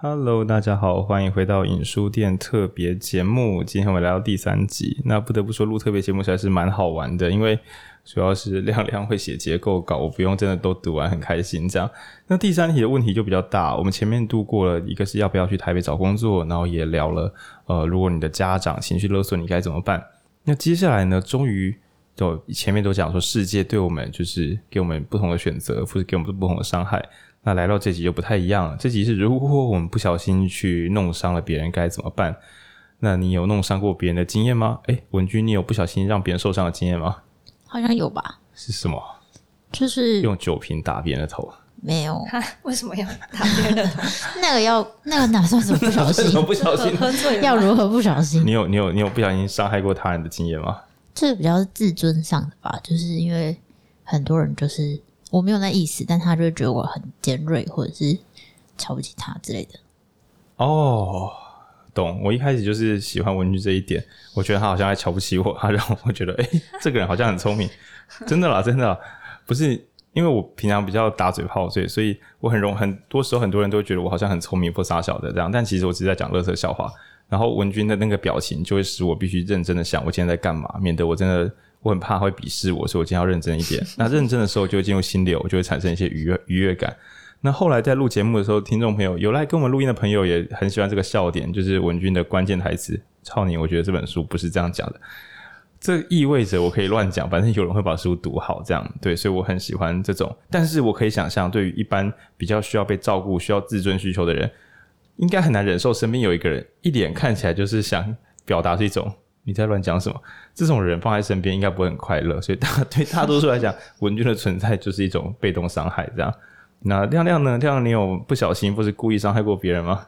Hello，大家好，欢迎回到影书店特别节目。今天我们来到第三集。那不得不说，录特别节目实在是蛮好玩的，因为主要是亮亮会写结构稿，我不用真的都读完，很开心这样。那第三题的问题就比较大。我们前面度过了一个是要不要去台北找工作，然后也聊了，呃，如果你的家长情绪勒索，你该怎么办？那接下来呢，终于就前面都讲说，世界对我们就是给我们不同的选择，或者给我们不同的伤害。那来到这集就不太一样了，这集是如果我们不小心去弄伤了别人该怎么办？那你有弄伤过别人的经验吗？哎，文君，你有不小心让别人受伤的经验吗？好像有吧。是什么？就是用酒瓶打别人的头。没有。为什么要打别人的头？那个要那个哪算什么不小心？不小心喝醉要如何不小心？你有你有你有不小心伤害过他人的经验吗？这比较是自尊上的吧，就是因为很多人就是。我没有那意思，但他就会觉得我很尖锐，或者是瞧不起他之类的。哦，懂。我一开始就是喜欢文君这一点，我觉得他好像还瞧不起我，他让我觉得，哎、这个人好像很聪明。真的啦，真的，不是因为我平常比较打嘴炮，所以所以我很容很多时候很多人都觉得我好像很聪明或傻小的这样，但其实我只是在讲乐色笑话。然后文君的那个表情就会使我必须认真的想，我今天在干嘛，免得我真的。我很怕会鄙视我，所以我今天要认真一点。那认真的时候就会进入心流，就会产生一些愉悦愉悦感。那后来在录节目的时候，听众朋友有来跟我们录音的朋友也很喜欢这个笑点，就是文君的关键台词：“操你！”我觉得这本书不是这样讲的。这意味着我可以乱讲，反正有人会把书读好，这样对。所以我很喜欢这种。但是我可以想象，对于一般比较需要被照顾、需要自尊需求的人，应该很难忍受身边有一个人一脸看起来就是想表达是一种。你在乱讲什么？这种人放在身边应该不会很快乐，所以大 对大多数来讲，文君的存在就是一种被动伤害。这样，那亮亮呢？亮亮，你有不小心或是故意伤害过别人吗？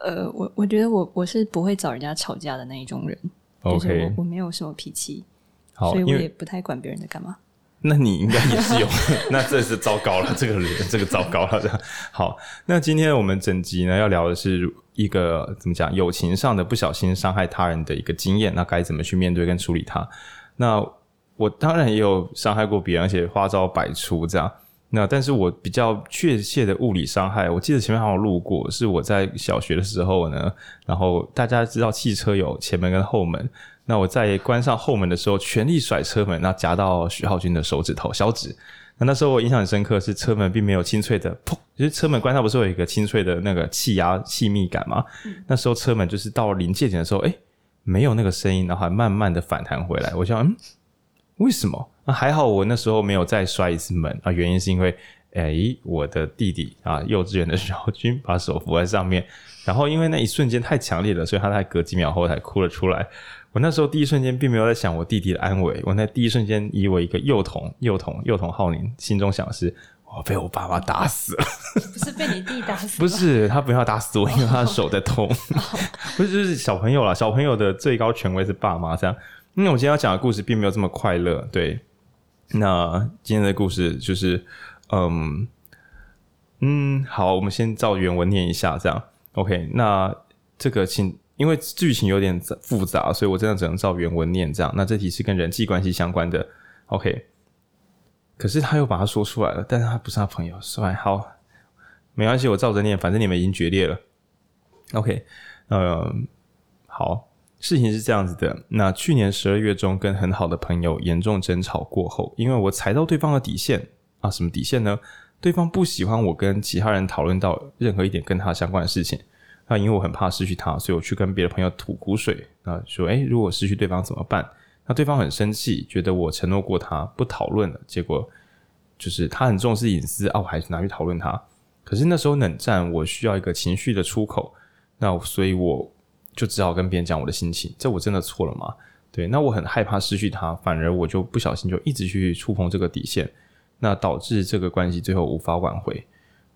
呃，我我觉得我我是不会找人家吵架的那一种人。OK，就是我我没有什么脾气，好，所以我也不太管别人在干嘛。那你应该也是有，那这是糟糕了，这个人这个糟糕了。这样好，那今天我们整集呢要聊的是一个怎么讲友情上的不小心伤害他人的一个经验，那该怎么去面对跟处理它？那我当然也有伤害过别人，而且花招百出这样。那但是我比较确切的物理伤害，我记得前面好像录过，是我在小学的时候呢，然后大家知道汽车有前门跟后门。那我在关上后门的时候，全力甩车门，那夹到徐浩军的手指头小指。那那时候我印象很深刻，是车门并没有清脆的砰，就是车门关上不是有一个清脆的那个气压气密感吗？嗯、那时候车门就是到临界点的时候，哎、欸，没有那个声音，然后还慢慢的反弹回来。我想，嗯，为什么？那还好我那时候没有再摔一次门啊，原因是因为，哎、欸，我的弟弟啊，幼稚园的时候君 把手扶在上面，然后因为那一瞬间太强烈了，所以他才隔几秒后才哭了出来。我那时候第一瞬间并没有在想我弟弟的安危，我那第一瞬间以我一个幼童、幼童、幼童浩宁，心中想的是我被我爸爸打死了，不是被你弟打死，不是他不要打死我，因为他的手在痛，不是就是小朋友啦，小朋友的最高权威是爸妈这样。那我今天要讲的故事并没有这么快乐，对。那今天的故事就是，嗯嗯，好，我们先照原文念一下，这样 OK。那这个请。因为剧情有点复杂，所以我真的只能照原文念这样。那这题是跟人际关系相关的，OK。可是他又把它说出来了，但是他不是他朋友，是吧？好，没关系，我照着念，反正你们已经决裂了，OK。呃，好，事情是这样子的。那去年十二月中，跟很好的朋友严重争吵过后，因为我踩到对方的底线啊，什么底线呢？对方不喜欢我跟其他人讨论到任何一点跟他相关的事情。那因为我很怕失去他，所以我去跟别的朋友吐苦水啊，说：“诶，如果失去对方怎么办？”那对方很生气，觉得我承诺过他不讨论了。结果就是他很重视隐私啊，我还是拿去讨论他。可是那时候冷战，我需要一个情绪的出口，那所以我就只好跟别人讲我的心情。这我真的错了吗？对，那我很害怕失去他，反而我就不小心就一直去触碰这个底线，那导致这个关系最后无法挽回。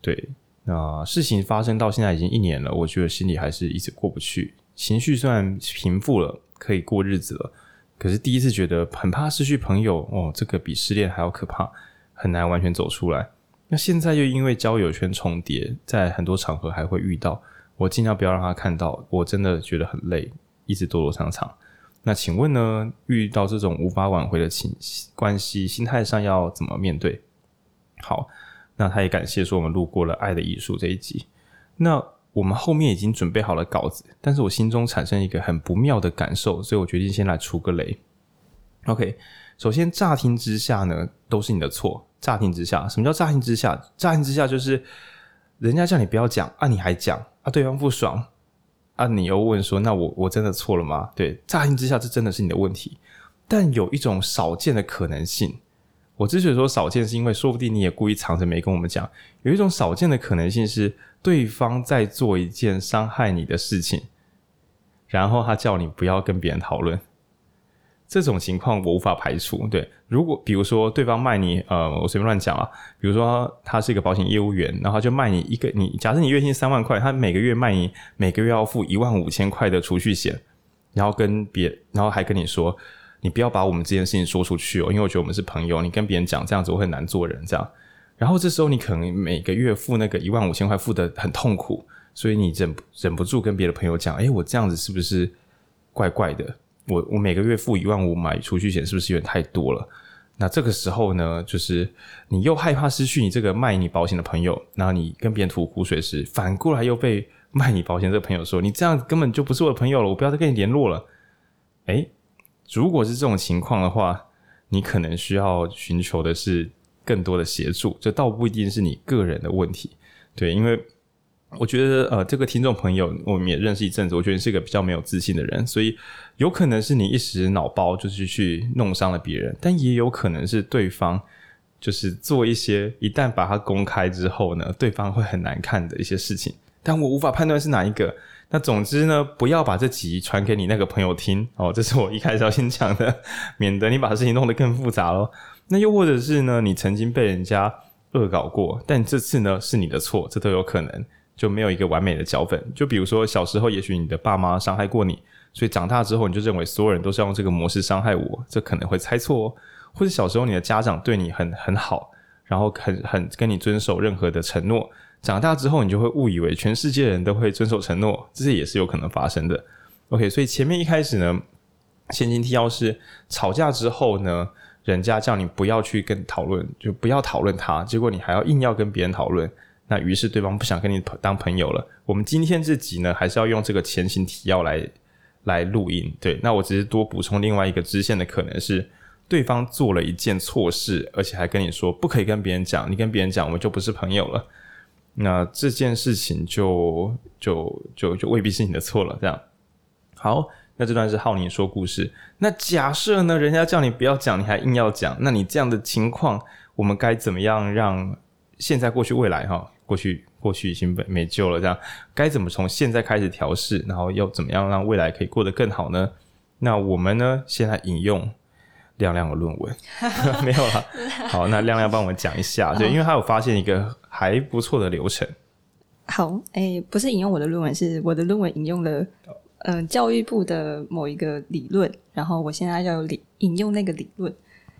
对。那事情发生到现在已经一年了，我觉得心里还是一直过不去。情绪虽然平复了，可以过日子了，可是第一次觉得很怕失去朋友哦，这个比失恋还要可怕，很难完全走出来。那现在又因为交友圈重叠，在很多场合还会遇到，我尽量不要让他看到，我真的觉得很累，一直躲躲藏藏。那请问呢，遇到这种无法挽回的情关系，心态上要怎么面对？好。那他也感谢说我们录过了《爱的艺术》这一集。那我们后面已经准备好了稿子，但是我心中产生一个很不妙的感受，所以我决定先来出个雷。OK，首先乍听之下呢，都是你的错。乍听之下，什么叫乍听之下？乍听之下就是人家叫你不要讲啊，你还讲啊，对方不爽啊，你又问说，那我我真的错了吗？对，乍听之下，这真的是你的问题。但有一种少见的可能性，我之所以说少见，是因为说不定你也故意藏着没跟我们讲。有一种少见的可能性是，对方在做一件伤害你的事情，然后他叫你不要跟别人讨论。这种情况我无法排除。对，如果比如说对方卖你，呃，我随便乱讲啊，比如说他是一个保险业务员，然后就卖你一个，你假设你月薪三万块，他每个月卖你每个月要付一万五千块的储蓄险，然后跟别，然后还跟你说，你不要把我们这件事情说出去哦，因为我觉得我们是朋友，你跟别人讲这样子我很难做人这样。然后这时候你可能每个月付那个一万五千块付得很痛苦，所以你忍忍不住跟别的朋友讲，诶，我这样子是不是怪怪的？我我每个月付一万五买储蓄险，是不是有点太多了？那这个时候呢，就是你又害怕失去你这个卖你保险的朋友，然后你跟别人吐苦水时，反过来又被卖你保险这个朋友说，你这样根本就不是我的朋友了，我不要再跟你联络了。诶，如果是这种情况的话，你可能需要寻求的是更多的协助，这倒不一定是你个人的问题，对，因为。我觉得呃，这个听众朋友我们也认识一阵子，我觉得你是一个比较没有自信的人，所以有可能是你一时脑包就是去弄伤了别人，但也有可能是对方就是做一些一旦把它公开之后呢，对方会很难看的一些事情，但我无法判断是哪一个。那总之呢，不要把这集传给你那个朋友听哦，这是我一开始要先讲的，免得你把事情弄得更复杂咯。那又或者是呢，你曾经被人家恶搞过，但这次呢是你的错，这都有可能。就没有一个完美的脚本。就比如说小时候，也许你的爸妈伤害过你，所以长大之后你就认为所有人都是要用这个模式伤害我，这可能会猜错哦。或者小时候你的家长对你很很好，然后很很跟你遵守任何的承诺，长大之后你就会误以为全世界人都会遵守承诺，这些也是有可能发生的。OK，所以前面一开始呢，前情提要是吵架之后呢，人家叫你不要去跟讨论，就不要讨论他，结果你还要硬要跟别人讨论。那于是对方不想跟你当朋友了。我们今天这集呢，还是要用这个前情提要来来录音。对，那我只是多补充另外一个支线的可能是，对方做了一件错事，而且还跟你说不可以跟别人讲，你跟别人讲，我们就不是朋友了。那这件事情就就就就未必是你的错了。这样，好，那这段是浩宁说故事。那假设呢，人家叫你不要讲，你还硬要讲，那你这样的情况，我们该怎么样让现在、过去、未来哈？过去过去已经没没救了，这样该怎么从现在开始调试，然后又怎么样让未来可以过得更好呢？那我们呢，先来引用亮亮的论文，没有了。好，那亮亮帮我们讲一下，对，因为他有发现一个还不错的流程。好，哎、欸，不是引用我的论文，是我的论文引用了嗯、呃、教育部的某一个理论，然后我现在要理引用那个理论。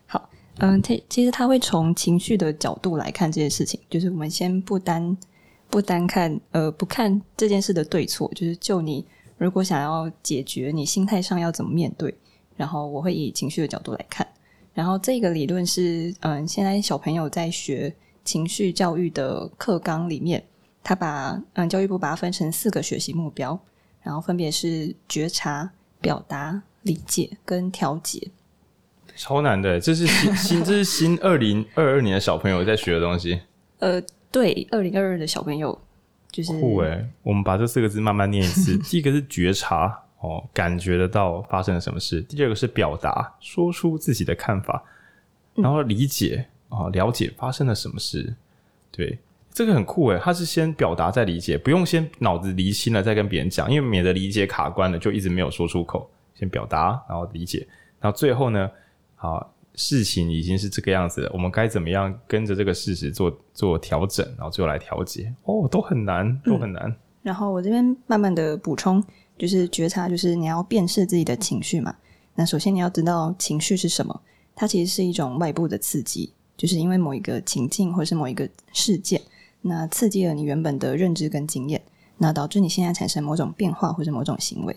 好嗯，他其实他会从情绪的角度来看这件事情，就是我们先不单不单看，呃，不看这件事的对错，就是就你如果想要解决，你心态上要怎么面对，然后我会以情绪的角度来看，然后这个理论是，嗯，现在小朋友在学情绪教育的课纲里面，他把嗯教育部把它分成四个学习目标，然后分别是觉察、表达、理解跟调节。超难的，这是新新，这是新二零二二年的小朋友在学的东西。呃，对，二零二二的小朋友就是酷诶。我们把这四个字慢慢念一次。第一个是觉察，哦，感觉得到发生了什么事；第二个是表达，说出自己的看法；然后理解，哦，了解发生了什么事。对，这个很酷诶，他是先表达再理解，不用先脑子离心了再跟别人讲，因为免得理解卡关了，就一直没有说出口。先表达，然后理解，然后最后呢？好，事情已经是这个样子了，我们该怎么样跟着这个事实做做调整，然后最后来调节？哦，都很难，都很难。嗯、然后我这边慢慢的补充，就是觉察，就是你要辨识自己的情绪嘛。那首先你要知道情绪是什么，它其实是一种外部的刺激，就是因为某一个情境或是某一个事件，那刺激了你原本的认知跟经验，那导致你现在产生某种变化或者某种行为。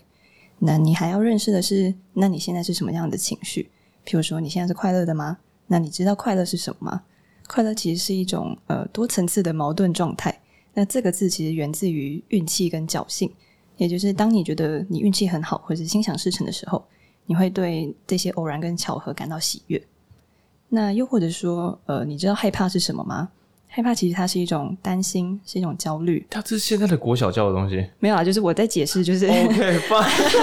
那你还要认识的是，那你现在是什么样的情绪？譬如说，你现在是快乐的吗？那你知道快乐是什么吗？快乐其实是一种呃多层次的矛盾状态。那这个字其实源自于运气跟侥幸，也就是当你觉得你运气很好，或者是心想事成的时候，你会对这些偶然跟巧合感到喜悦。那又或者说，呃，你知道害怕是什么吗？害怕其实它是一种担心，是一种焦虑。它这是现在的国小教的东西？没有啊，就是我在解释，就是 OK，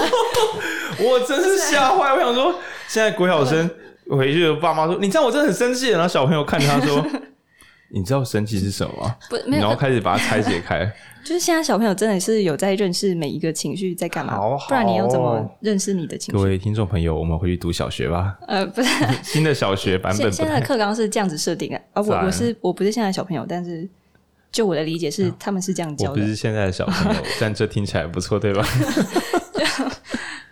我真是吓坏，我想说，现在国小生回去，爸妈说，你知道我真的很生气，然后小朋友看着他说。你知道神奇是什么吗？不，没有，然后开始把它拆解开。就是现在小朋友真的是有在认识每一个情绪在干嘛，好好不然你要怎么认识你的情绪？各位听众朋友，我们回去读小学吧。呃，不是 新的小学版本。现在的课纲是这样子设定的啊。我我是我不是现在的小朋友，但是就我的理解是，他们是这样教的。我不是现在的小朋友，但这听起来不错，对吧？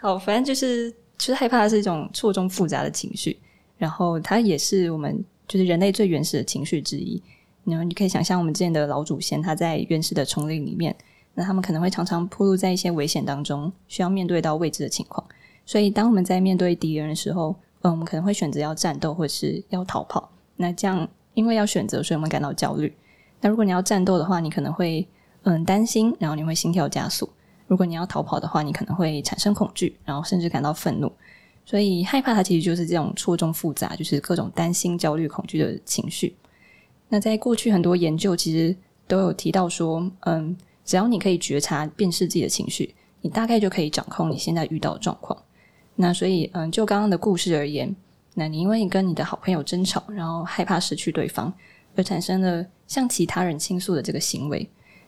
好，反正就是，其实害怕的是一种错综复杂的情绪，然后它也是我们。就是人类最原始的情绪之一。然后你可以想象，我们之前的老祖先他在原始的丛林里面，那他们可能会常常暴露在一些危险当中，需要面对到未知的情况。所以，当我们在面对敌人的时候，嗯，我们可能会选择要战斗，或是要逃跑。那这样，因为要选择，所以我们感到焦虑。那如果你要战斗的话，你可能会嗯担心，然后你会心跳加速；如果你要逃跑的话，你可能会产生恐惧，然后甚至感到愤怒。所以害怕它其实就是这种错综复杂，就是各种担心、焦虑、恐惧的情绪。那在过去很多研究其实都有提到说，嗯，只要你可以觉察、辨识自己的情绪，你大概就可以掌控你现在遇到的状况。那所以，嗯，就刚刚的故事而言，那你因为你跟你的好朋友争吵，然后害怕失去对方，而产生了向其他人倾诉的这个行为。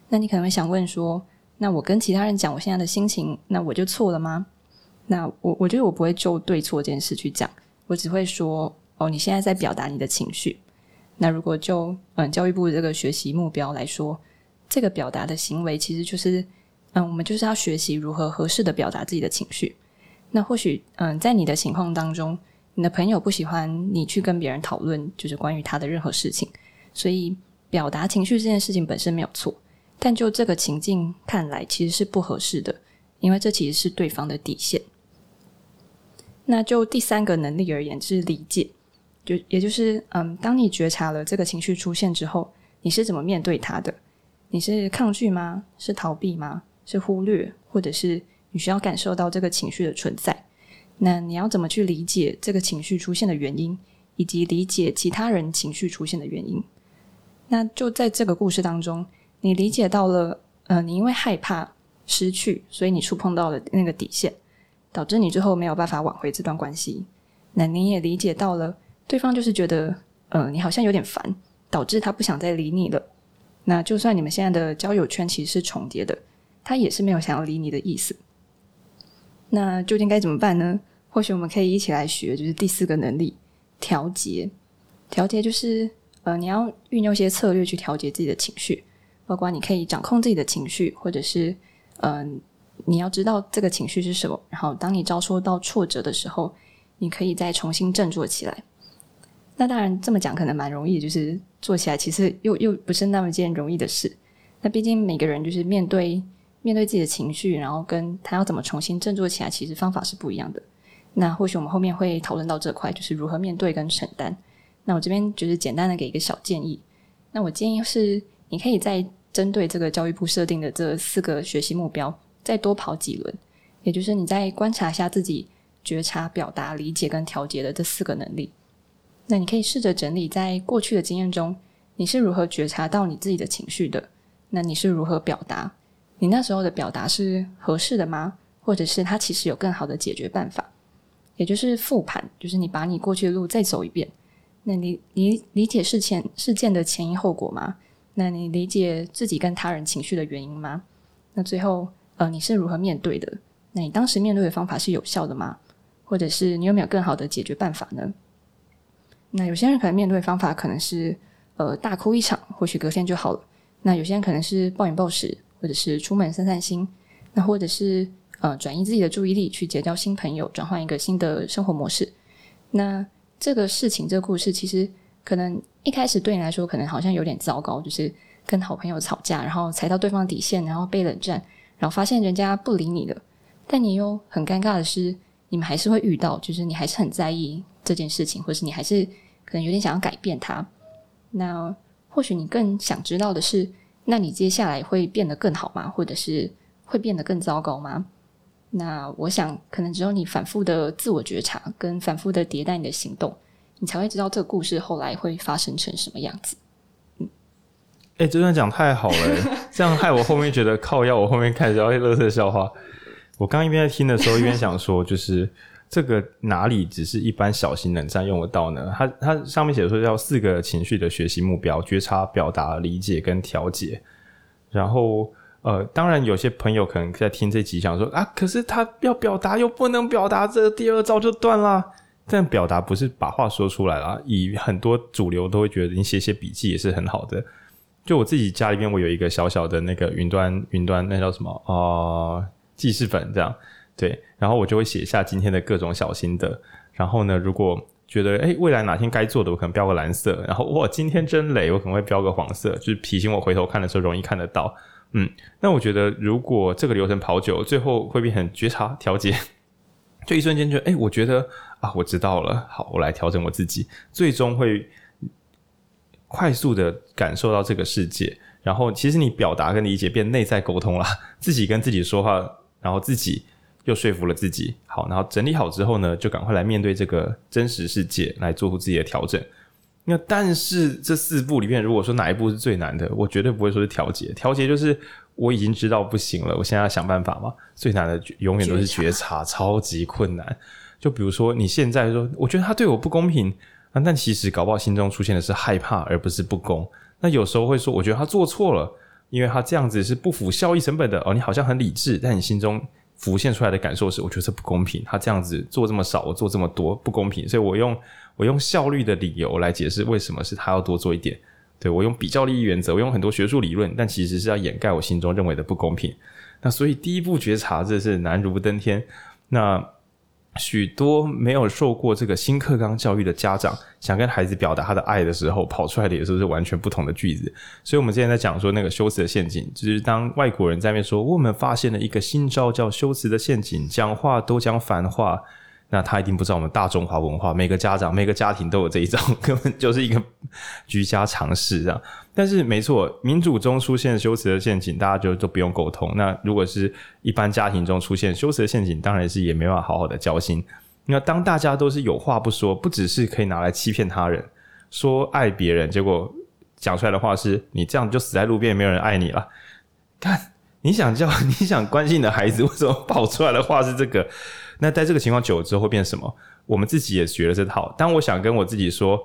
那你可能会想问说，那我跟其他人讲我现在的心情，那我就错了吗？那我我觉得我不会就对错这件事去讲，我只会说哦，你现在在表达你的情绪。那如果就嗯教育部这个学习目标来说，这个表达的行为其实就是嗯，我们就是要学习如何合适的表达自己的情绪。那或许嗯，在你的情况当中，你的朋友不喜欢你去跟别人讨论就是关于他的任何事情，所以表达情绪这件事情本身没有错，但就这个情境看来，其实是不合适的，因为这其实是对方的底线。那就第三个能力而言，是理解，就也就是，嗯，当你觉察了这个情绪出现之后，你是怎么面对它的？你是抗拒吗？是逃避吗？是忽略，或者是你需要感受到这个情绪的存在？那你要怎么去理解这个情绪出现的原因，以及理解其他人情绪出现的原因？那就在这个故事当中，你理解到了，呃，你因为害怕失去，所以你触碰到了那个底线。导致你最后没有办法挽回这段关系，那你也理解到了，对方就是觉得，呃，你好像有点烦，导致他不想再理你了。那就算你们现在的交友圈其实是重叠的，他也是没有想要理你的意思。那究竟该怎么办呢？或许我们可以一起来学，就是第四个能力——调节。调节就是，呃，你要运用一些策略去调节自己的情绪，包括你可以掌控自己的情绪，或者是，嗯、你要知道这个情绪是什么，然后当你遭受到挫折的时候，你可以再重新振作起来。那当然这么讲可能蛮容易，就是做起来其实又又不是那么件容易的事。那毕竟每个人就是面对面对自己的情绪，然后跟他要怎么重新振作起来，其实方法是不一样的。那或许我们后面会讨论到这块，就是如何面对跟承担。那我这边就是简单的给一个小建议。那我建议是，你可以再针对这个教育部设定的这四个学习目标。再多跑几轮，也就是你再观察一下自己觉察、表达、理解跟调节的这四个能力。那你可以试着整理在过去的经验中，你是如何觉察到你自己的情绪的？那你是如何表达？你那时候的表达是合适的吗？或者是它其实有更好的解决办法？也就是复盘，就是你把你过去的路再走一遍。那你理理解事件事件的前因后果吗？那你理解自己跟他人情绪的原因吗？那最后。呃，你是如何面对的？那你当时面对的方法是有效的吗？或者是你有没有更好的解决办法呢？那有些人可能面对的方法可能是呃大哭一场，或许隔天就好了。那有些人可能是暴饮暴食，或者是出门散散心，那或者是呃转移自己的注意力去结交新朋友，转换一个新的生活模式。那这个事情，这个故事其实可能一开始对你来说可能好像有点糟糕，就是跟好朋友吵架，然后踩到对方底线，然后被冷战。然后发现人家不理你了，但你又很尴尬的是，你们还是会遇到，就是你还是很在意这件事情，或是你还是可能有点想要改变它。那或许你更想知道的是，那你接下来会变得更好吗？或者是会变得更糟糕吗？那我想，可能只有你反复的自我觉察，跟反复的迭代你的行动，你才会知道这个故事后来会发生成什么样子。嗯，哎、欸，这段讲太好了，这样害我后面觉得靠要，我后面开始要乐色笑话。我刚一边在听的时候，一边想说，就是这个哪里只是一般小型冷战用得到呢？它它上面写说要四个情绪的学习目标：觉察、表达、理解跟调节，然后。呃，当然，有些朋友可能在听这集想说啊，可是他要表达又不能表达，这第二招就断啦。但表达不是把话说出来啦，以很多主流都会觉得你写写笔记也是很好的。就我自己家里边，我有一个小小的那个云端云端，那叫什么啊、呃？记事本这样。对，然后我就会写下今天的各种小心得。然后呢，如果觉得诶未来哪天该做的，我可能标个蓝色。然后哇，今天真累，我可能会标个黄色，就是提醒我回头看的时候容易看得到。嗯，那我觉得如果这个流程跑久，最后会变成觉察调节，就一瞬间就诶，我觉得啊，我知道了，好，我来调整我自己，最终会快速的感受到这个世界。然后，其实你表达跟理解变内在沟通了，自己跟自己说话，然后自己又说服了自己。好，然后整理好之后呢，就赶快来面对这个真实世界，来做出自己的调整。那但是这四步里面，如果说哪一步是最难的，我绝对不会说是调节。调节就是我已经知道不行了，我现在要想办法嘛。最难的永远都是觉察，超级困难。就比如说你现在说，我觉得他对我不公平啊，但其实搞不好心中出现的是害怕，而不是不公。那有时候会说，我觉得他做错了，因为他这样子是不符效益成本的。哦，你好像很理智，但你心中浮现出来的感受是，我觉得这不公平。他这样子做这么少，我做这么多，不公平。所以我用。我用效率的理由来解释为什么是他要多做一点，对，我用比较利益原则，我用很多学术理论，但其实是要掩盖我心中认为的不公平。那所以第一步觉察这是难如登天。那许多没有受过这个新课纲教育的家长，想跟孩子表达他的爱的时候，跑出来的也是是完全不同的句子。所以我们之前在讲说那个修辞的陷阱，就是当外国人在面说我们发现了一个新招叫修辞的陷阱，讲话都讲反话。那他一定不知道我们大中华文化，每个家长、每个家庭都有这一招，根本就是一个居家常识这样。但是没错，民主中出现修辞的陷阱，大家就都不用沟通。那如果是一般家庭中出现修辞的陷阱，当然是也没办法好好的交心。那当大家都是有话不说，不只是可以拿来欺骗他人，说爱别人，结果讲出来的话是你这样就死在路边，也没有人爱你了。看你想叫 你想关心你的孩子，为什么跑出来的话是这个？那在这个情况久了之后会变什么？我们自己也学了这套。当我想跟我自己说，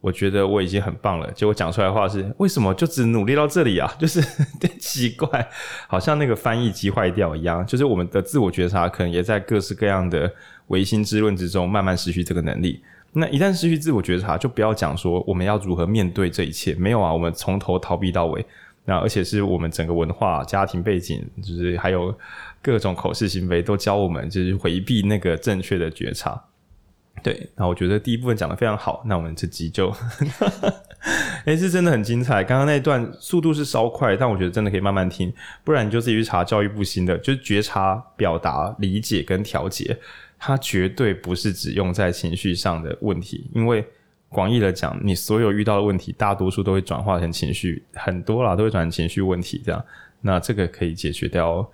我觉得我已经很棒了，结果讲出来的话是为什么就只努力到这里啊？就是有点奇怪，好像那个翻译机坏掉一样。就是我们的自我觉察可能也在各式各样的唯心之论之中慢慢失去这个能力。那一旦失去自我觉察，就不要讲说我们要如何面对这一切。没有啊，我们从头逃避到尾。那而且是我们整个文化、家庭背景，就是还有。各种口是心非都教我们，就是回避那个正确的觉察。对，那我觉得第一部分讲得非常好，那我们这集就，哎，是真的很精彩。刚刚那段速度是稍快，但我觉得真的可以慢慢听，不然你就自己去查教育部新的，就是觉察、表达、理解跟调节，它绝对不是只用在情绪上的问题，因为广义的讲，你所有遇到的问题，大多数都会转化成情绪，很多啦都会转成情绪问题，这样，那这个可以解决掉。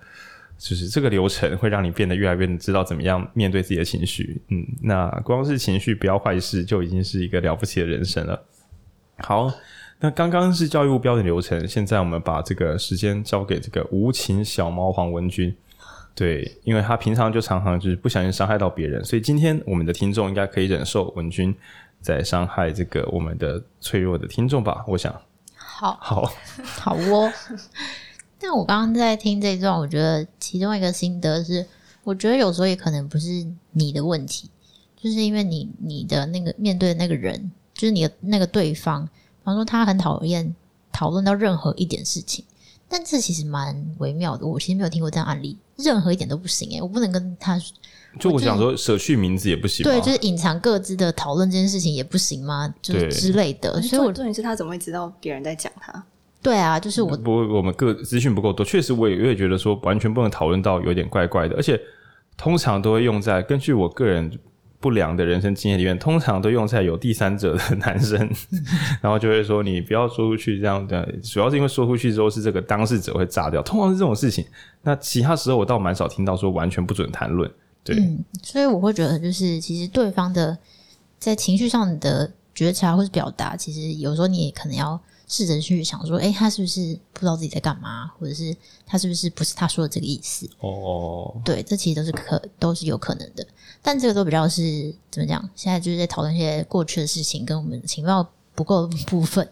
就是这个流程会让你变得越来越知道怎么样面对自己的情绪，嗯，那光是情绪不要坏事就已经是一个了不起的人生了。好，那刚刚是教育部标准流程，现在我们把这个时间交给这个无情小猫黄文君，对，因为他平常就常常就是不小心伤害到别人，所以今天我们的听众应该可以忍受文君在伤害这个我们的脆弱的听众吧？我想，好，好，好哦。但我刚刚在听这一段，我觉得其中一个心得是，我觉得有时候也可能不是你的问题，就是因为你你的那个面对的那个人，就是你的那个对方，比方说他很讨厌讨论到任何一点事情，但这其实蛮微妙的。我其实没有听过这样案例，任何一点都不行诶、欸，我不能跟他，就我想说舍去名字也不行，对，就是隐藏各自的讨论这件事情也不行吗？就是之类的。所以我，重点是他怎么会知道别人在讲他？对啊，就是我不，我们个资讯不够多，确实我也我也觉得说完全不能讨论到有点怪怪的，而且通常都会用在根据我个人不良的人生经验里面，通常都用在有第三者的男生，然后就会说你不要说出去这样的，主要是因为说出去之后是这个当事者会炸掉，通常是这种事情。那其他时候我倒蛮少听到说完全不准谈论。对，嗯，所以我会觉得就是其实对方的在情绪上的觉察或是表达，其实有时候你也可能要。试着去想说，哎，他是不是不知道自己在干嘛，或者是他是不是不是他说的这个意思？哦，对，这其实都是可都是有可能的，但这个都比较是怎么讲？现在就是在讨论一些过去的事情，跟我们情报不够的部分。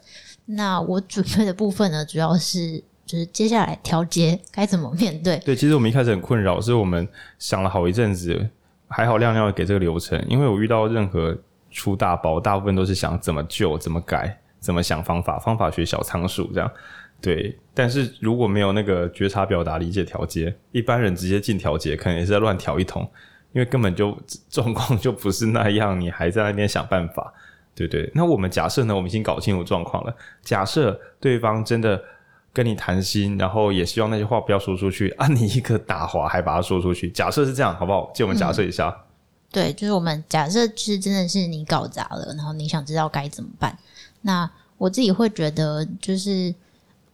那我准备的部分呢，主要是就是接下来调节该怎么面对。对，其实我们一开始很困扰，所以我们想了好一阵子，还好亮亮给这个流程，因为我遇到任何出大包，大部分都是想怎么救，怎么改。怎么想方法？方法学小仓鼠这样，对。但是如果没有那个觉察、表达、理解、调节，一般人直接进调节，可能也是在乱调一通，因为根本就状况就不是那样，你还在那边想办法，对对。那我们假设呢？我们已经搞清楚状况了。假设对方真的跟你谈心，然后也希望那些话不要说出去，啊，你一个打滑还把它说出去。假设是这样，好不好？借我们假设一下。对，就是我们假设是真的是你搞砸了，然后你想知道该怎么办。那我自己会觉得，就是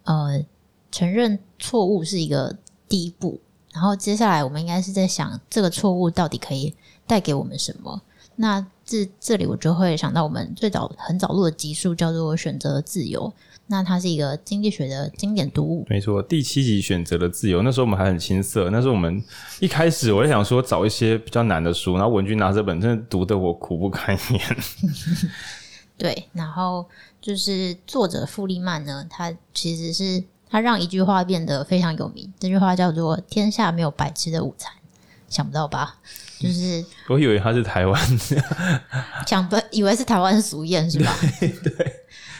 呃，承认错误是一个第一步，然后接下来我们应该是在想，这个错误到底可以带给我们什么？那这这里我就会想到我们最早很早录的集数，叫做《选择自由》，那它是一个经济学的经典读物。没错，第七集《选择的自由》，那时候我们还很青涩，那时候我们一开始我就想说找一些比较难的书，然后文君拿这本，真的读得我苦不堪言。对，然后就是作者富利曼呢，他其实是他让一句话变得非常有名，这句话叫做“天下没有白吃的午餐”，想不到吧？就是 我以为他是台湾，想不以为是台湾俗谚是吧？对 对，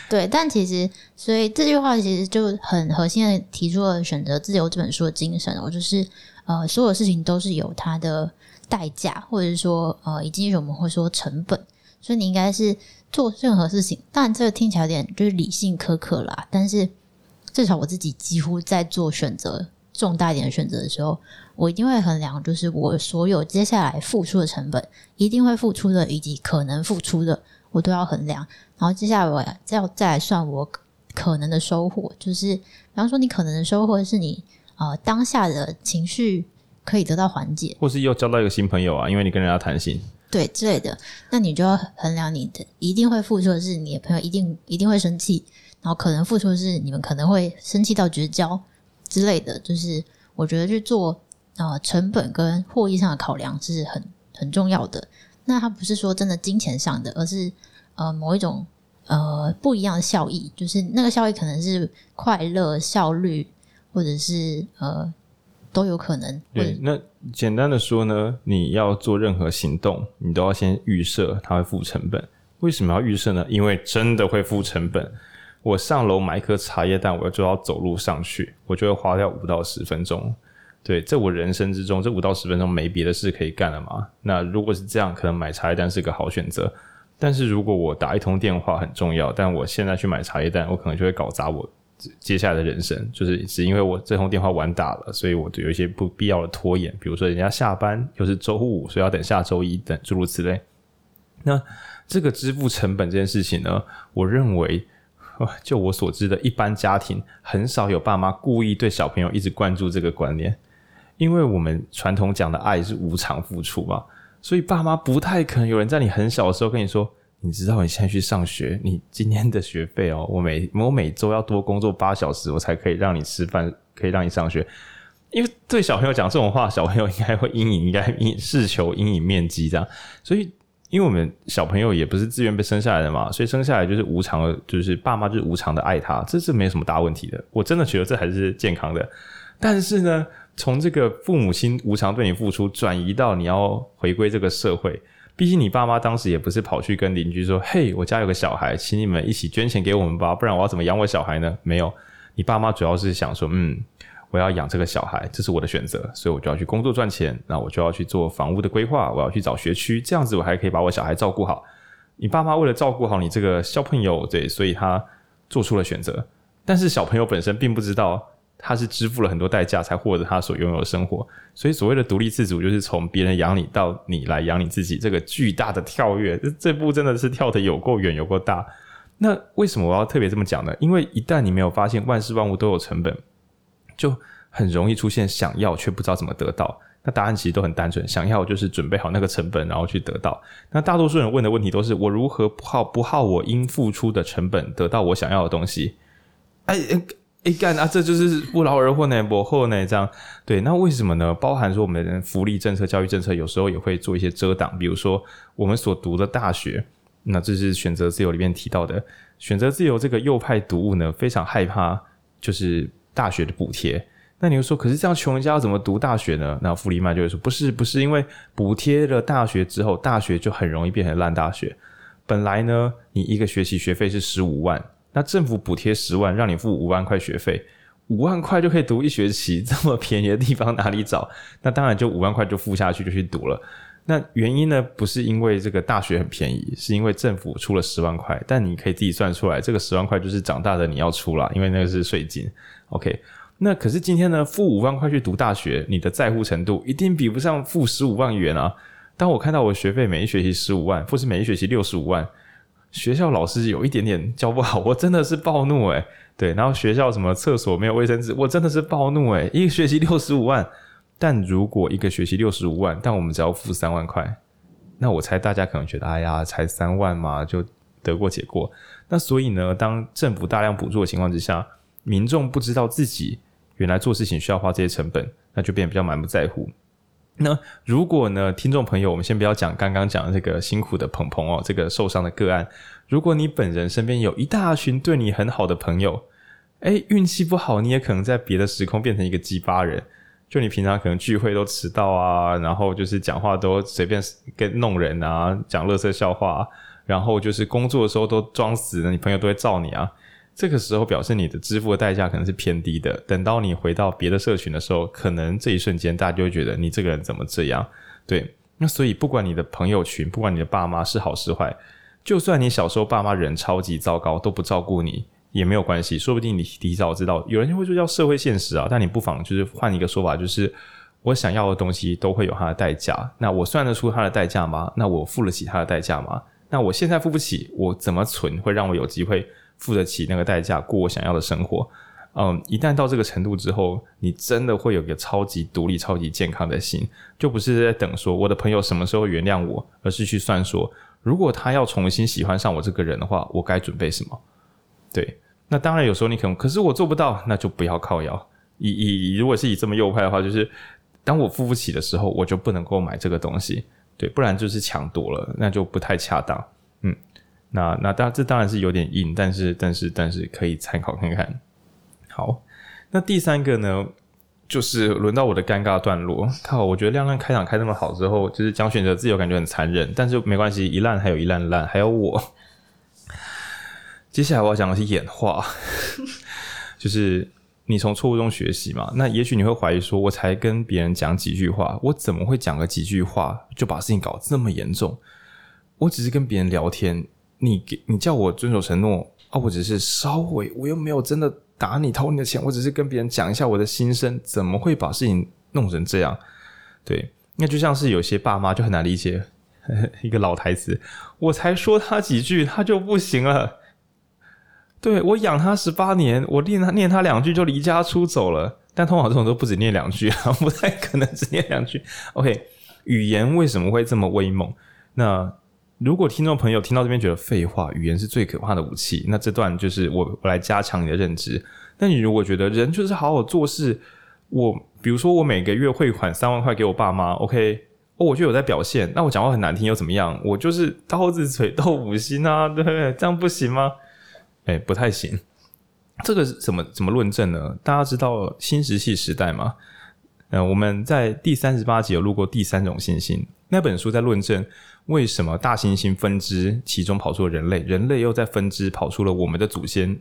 对，但其实所以这句话其实就很核心的提出了选择自由这本书的精神，我就是呃，所有事情都是有它的代价，或者是说呃，以及我们会说成本，所以你应该是。做任何事情，当然这个听起来有点就是理性苛刻啦。但是至少我自己几乎在做选择重大一点的选择的时候，我一定会衡量，就是我所有接下来付出的成本，一定会付出的以及可能付出的，我都要衡量。然后接下来我要再来算我可能的收获，就是比方说你可能的收获是你呃当下的情绪可以得到缓解，或是又交到一个新朋友啊，因为你跟人家谈心。对之类的，那你就要衡量你的一定会付出的是你的朋友一定一定会生气，然后可能付出是你们可能会生气到绝交之类的，就是我觉得去做呃成本跟获益上的考量是很很重要的。那它不是说真的金钱上的，而是呃某一种呃不一样的效益，就是那个效益可能是快乐、效率，或者是呃。都有可能。对，那简单的说呢，你要做任何行动，你都要先预设它会付成本。为什么要预设呢？因为真的会付成本。我上楼买一颗茶叶蛋，我就要走路上去，我就会花掉五到十分钟。对，在我人生之中，这五到十分钟没别的事可以干了嘛？那如果是这样，可能买茶叶蛋是个好选择。但是如果我打一通电话很重要，但我现在去买茶叶蛋，我可能就会搞砸我。接下来的人生，就是只因为我这通电话晚打了，所以我就有一些不必要的拖延，比如说人家下班又是周五，所以要等下周一等诸如此类。那这个支付成本这件事情呢，我认为，就我所知的一般家庭很少有爸妈故意对小朋友一直灌注这个观念，因为我们传统讲的爱是无偿付出嘛，所以爸妈不太可能有人在你很小的时候跟你说。你知道你现在去上学，你今天的学费哦，我每我每周要多工作八小时，我才可以让你吃饭，可以让你上学。因为对小朋友讲这种话，小朋友应该会阴影，应该事求阴影面积这样。所以，因为我们小朋友也不是自愿被生下来的嘛，所以生下来就是无偿的，就是爸妈就是无偿的爱他，这是没什么大问题的。我真的觉得这还是健康的。但是呢，从这个父母亲无偿对你付出，转移到你要回归这个社会。毕竟你爸妈当时也不是跑去跟邻居说：“嘿，我家有个小孩，请你们一起捐钱给我们吧，不然我要怎么养我小孩呢？”没有，你爸妈主要是想说：“嗯，我要养这个小孩，这是我的选择，所以我就要去工作赚钱，那我就要去做房屋的规划，我要去找学区，这样子我还可以把我小孩照顾好。”你爸妈为了照顾好你这个小朋友，对，所以他做出了选择。但是小朋友本身并不知道，他是支付了很多代价才获得他所拥有的生活。所以所谓的独立自主，就是从别人养你到你来养你自己，这个巨大的跳跃，这这步真的是跳得有够远，有够大。那为什么我要特别这么讲呢？因为一旦你没有发现万事万物都有成本，就很容易出现想要却不知道怎么得到。那答案其实都很单纯，想要就是准备好那个成本，然后去得到。那大多数人问的问题都是：我如何不耗不耗我应付出的成本，得到我想要的东西？哎哎哎干啊！这就是不劳而获呢，不后呢？这样对？那为什么呢？包含说我们福利政策、教育政策，有时候也会做一些遮挡，比如说我们所读的大学。那这是选择自由里面提到的，选择自由这个右派读物呢，非常害怕就是大学的补贴。那你又说，可是这样穷人家要怎么读大学呢？那弗里曼就会说，不是不是，因为补贴了大学之后，大学就很容易变成烂大学。本来呢，你一个学期学费是十五万，那政府补贴十万，让你付五万块学费，五万块就可以读一学期，这么便宜的地方哪里找？那当然就五万块就付下去就去读了。那原因呢，不是因为这个大学很便宜，是因为政府出了十万块，但你可以自己算出来，这个十万块就是长大的你要出啦，因为那个是税金。OK，那可是今天呢，付五万块去读大学，你的在乎程度一定比不上付十五万元啊。当我看到我学费每一学期十五万，或是每一学期六十五万，学校老师有一点点教不好，我真的是暴怒诶。对，然后学校什么厕所没有卫生纸，我真的是暴怒诶。一个学期六十五万。但如果一个学期六十五万，但我们只要付三万块，那我猜大家可能觉得，哎呀，才三万嘛，就得过且过。那所以呢，当政府大量补助的情况之下，民众不知道自己原来做事情需要花这些成本，那就变得比较蛮不在乎。那如果呢，听众朋友，我们先不要讲刚刚讲的这个辛苦的鹏鹏哦，这个受伤的个案，如果你本人身边有一大群对你很好的朋友，哎，运气不好，你也可能在别的时空变成一个鸡巴人。就你平常可能聚会都迟到啊，然后就是讲话都随便跟弄人啊，讲乐色笑话，然后就是工作的时候都装死，你朋友都会罩你啊。这个时候表示你的支付的代价可能是偏低的。等到你回到别的社群的时候，可能这一瞬间大家就会觉得你这个人怎么这样？对，那所以不管你的朋友群，不管你的爸妈是好是坏，就算你小时候爸妈人超级糟糕，都不照顾你。也没有关系，说不定你提早知道。有人就会说叫社会现实啊，但你不妨就是换一个说法，就是我想要的东西都会有它的代价。那我算得出它的代价吗？那我付得起它的代价吗？那我现在付不起，我怎么存会让我有机会付得起那个代价，过我想要的生活？嗯，一旦到这个程度之后，你真的会有个超级独立、超级健康的心，就不是在等说我的朋友什么时候原谅我，而是去算说，如果他要重新喜欢上我这个人的话，我该准备什么？对，那当然有时候你可能，可是我做不到，那就不要靠腰。以以如果是以这么右派的话，就是当我付不起的时候，我就不能够买这个东西，对，不然就是抢夺了，那就不太恰当。那那当这当然是有点硬，但是但是但是可以参考看看。好，那第三个呢，就是轮到我的尴尬段落。靠，我觉得亮亮开场开那么好之后，就是讲选择自由，感觉很残忍，但是没关系，一烂还有一烂烂，还有我。接下来我要讲的是演化，就是你从错误中学习嘛。那也许你会怀疑说，我才跟别人讲几句话，我怎么会讲个几句话就把事情搞这么严重？我只是跟别人聊天，你给你叫我遵守承诺啊，我只是稍微，我又没有真的打你偷你的钱，我只是跟别人讲一下我的心声，怎么会把事情弄成这样？对，那就像是有些爸妈就很难理解 一个老台词，我才说他几句，他就不行了。对，我养他十八年，我念他念他两句就离家出走了。但通常这种都不止念两句啊，不太可能只念两句。OK，语言为什么会这么威猛？那如果听众朋友听到这边觉得废话，语言是最可怕的武器，那这段就是我我来加强你的认知。那你如果觉得人就是好好做事，我比如说我每个月汇款三万块给我爸妈，OK，哦，我就有在表现。那我讲话很难听又怎么样？我就是刀子嘴豆腐心啊，对 不对？这样不行吗？哎，不太行。这个是怎么怎么论证呢？大家知道新石器时代吗？呃，我们在第三十八集有录过第三种猩猩，那本书在论证为什么大猩猩分支其中跑出了人类，人类又在分支跑出了我们的祖先，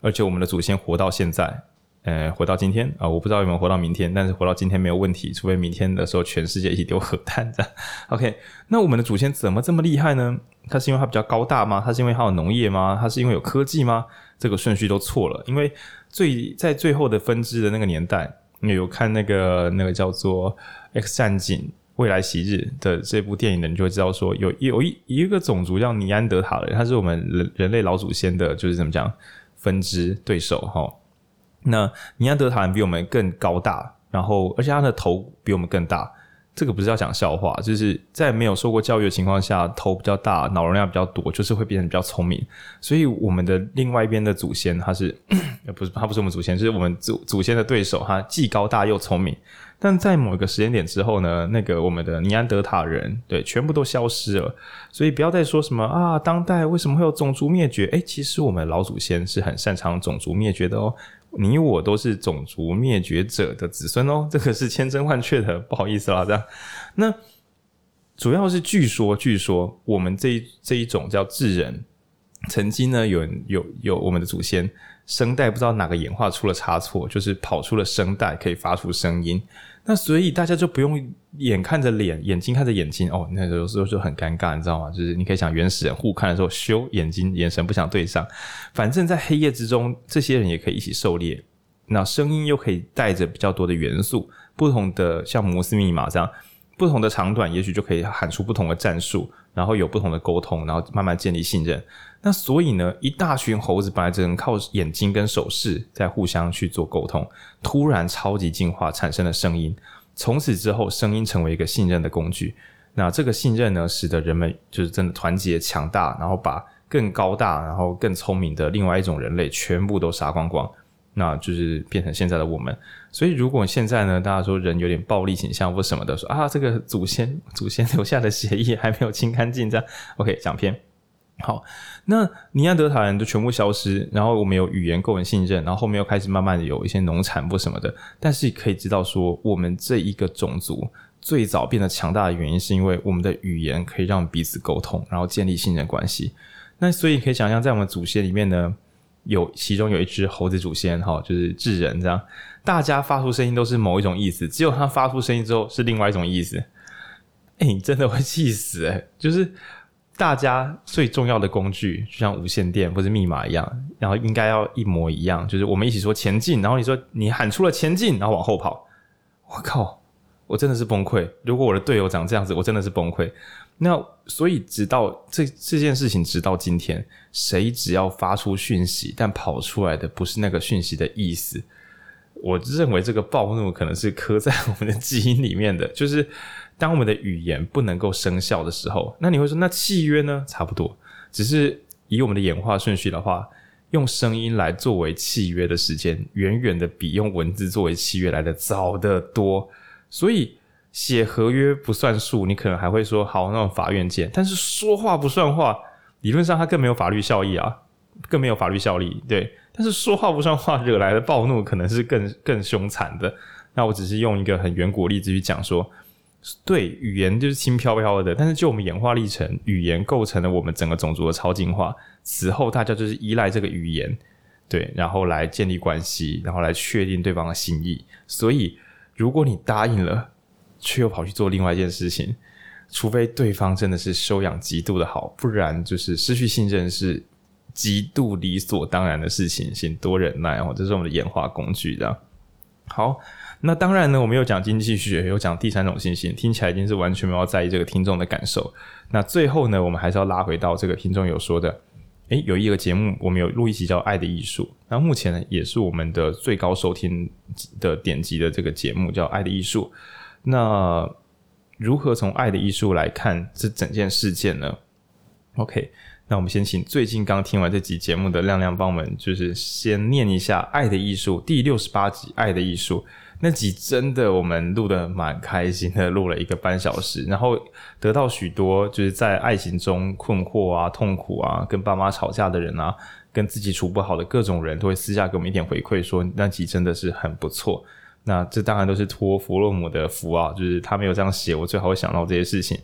而且我们的祖先活到现在。呃，活到今天啊、我不知道有没有活到明天，但是活到今天没有问题，除非明天的时候全世界一起丢核弹这样。OK，那我们的祖先怎么这么厉害呢？它是因为它比较高大吗？它是因为它有农业吗？它是因为有科技吗？这个顺序都错了，因为最在最后的分支的那个年代，你有看那个那个叫做《X 战警：未来昔日》的这部电影的，你就会知道说有有一一个种族叫尼安德塔人，他是我们人人类老祖先的，就是怎么讲分支对手哈。那尼安德塔人比我们更高大，然后而且他的头比我们更大。这个不是要讲笑话，就是在没有受过教育的情况下，头比较大，脑容量比较多，就是会变得比较聪明。所以我们的另外一边的祖先，他是 不是他不是我们祖先，是我们祖祖先的对手，他既高大又聪明。但在某一个时间点之后呢，那个我们的尼安德塔人，对，全部都消失了。所以不要再说什么啊，当代为什么会有种族灭绝？诶，其实我们老祖先是很擅长种族灭绝的哦。你我都是种族灭绝者的子孙哦，这个是千真万确的，不好意思啦，这样。那主要是据说，据说我们这一这一种叫智人，曾经呢有有有我们的祖先声带不知道哪个演化出了差错，就是跑出了声带可以发出声音。那所以大家就不用眼看着脸，眼睛看着眼睛哦，那有时候就很尴尬，你知道吗？就是你可以想原始人互看的时候，修，眼睛眼神不想对上。反正，在黑夜之中，这些人也可以一起狩猎。那声音又可以带着比较多的元素，不同的像摩斯密码这样，不同的长短，也许就可以喊出不同的战术，然后有不同的沟通，然后慢慢建立信任。那所以呢，一大群猴子本来只能靠眼睛跟手势在互相去做沟通，突然超级进化产生了声音，从此之后，声音成为一个信任的工具。那这个信任呢，使得人们就是真的团结强大，然后把更高大、然后更聪明的另外一种人类全部都杀光光，那就是变成现在的我们。所以，如果现在呢，大家说人有点暴力倾向或什么的，说啊，这个祖先祖先留下的血液还没有清干净，这样 OK 讲偏。好，那尼安德塔人都全部消失，然后我们有语言够人信任，然后后面又开始慢慢的有一些农产或什么的。但是可以知道说，我们这一个种族最早变得强大的原因，是因为我们的语言可以让彼此沟通，然后建立信任关系。那所以可以想象，在我们祖先里面呢，有其中有一只猴子祖先，哈，就是智人这样，大家发出声音都是某一种意思，只有他发出声音之后是另外一种意思。哎，你真的会气死哎，就是。大家最重要的工具，就像无线电或者密码一样，然后应该要一模一样，就是我们一起说前进，然后你说你喊出了前进，然后往后跑，我靠，我真的是崩溃。如果我的队友长这样子，我真的是崩溃。那所以直到这这件事情，直到今天，谁只要发出讯息，但跑出来的不是那个讯息的意思，我认为这个暴怒可能是刻在我们的基因里面的，就是。当我们的语言不能够生效的时候，那你会说，那契约呢？差不多，只是以我们的演化顺序的话，用声音来作为契约的时间，远远的比用文字作为契约来的早得多。所以写合约不算数，你可能还会说好，那种法院见。但是说话不算话，理论上它更没有法律效益啊，更没有法律效力。对，但是说话不算话，惹来的暴怒可能是更 更凶残的。那我只是用一个很远古例子去讲说。对，语言就是轻飘飘的，但是就我们演化历程，语言构成了我们整个种族的超进化。此后，大家就是依赖这个语言，对，然后来建立关系，然后来确定对方的心意。所以，如果你答应了，却又跑去做另外一件事情，除非对方真的是修养极度的好，不然就是失去信任是极度理所当然的事情。请多忍耐哦，这是我们的演化工具的。好。那当然呢，我们有讲经济学，有讲第三种信心，听起来已经是完全没有在意这个听众的感受。那最后呢，我们还是要拉回到这个听众有说的，诶，有一个节目，我们有录一集叫《爱的艺术》，那目前呢，也是我们的最高收听的点击的这个节目叫《爱的艺术》。那如何从《爱的艺术》来看这整件事件呢？OK，那我们先请最近刚听完这集节目的亮亮帮我们，就是先念一下《爱的艺术》第六十八集《爱的艺术》。那集真的我们录得蛮开心的，录了一个半小时，然后得到许多就是在爱情中困惑啊、痛苦啊、跟爸妈吵架的人啊、跟自己处不好的各种人都会私下给我们一点回馈，说那集真的是很不错。那这当然都是托弗洛姆的福啊，就是他没有这样写，我最好会想到这些事情。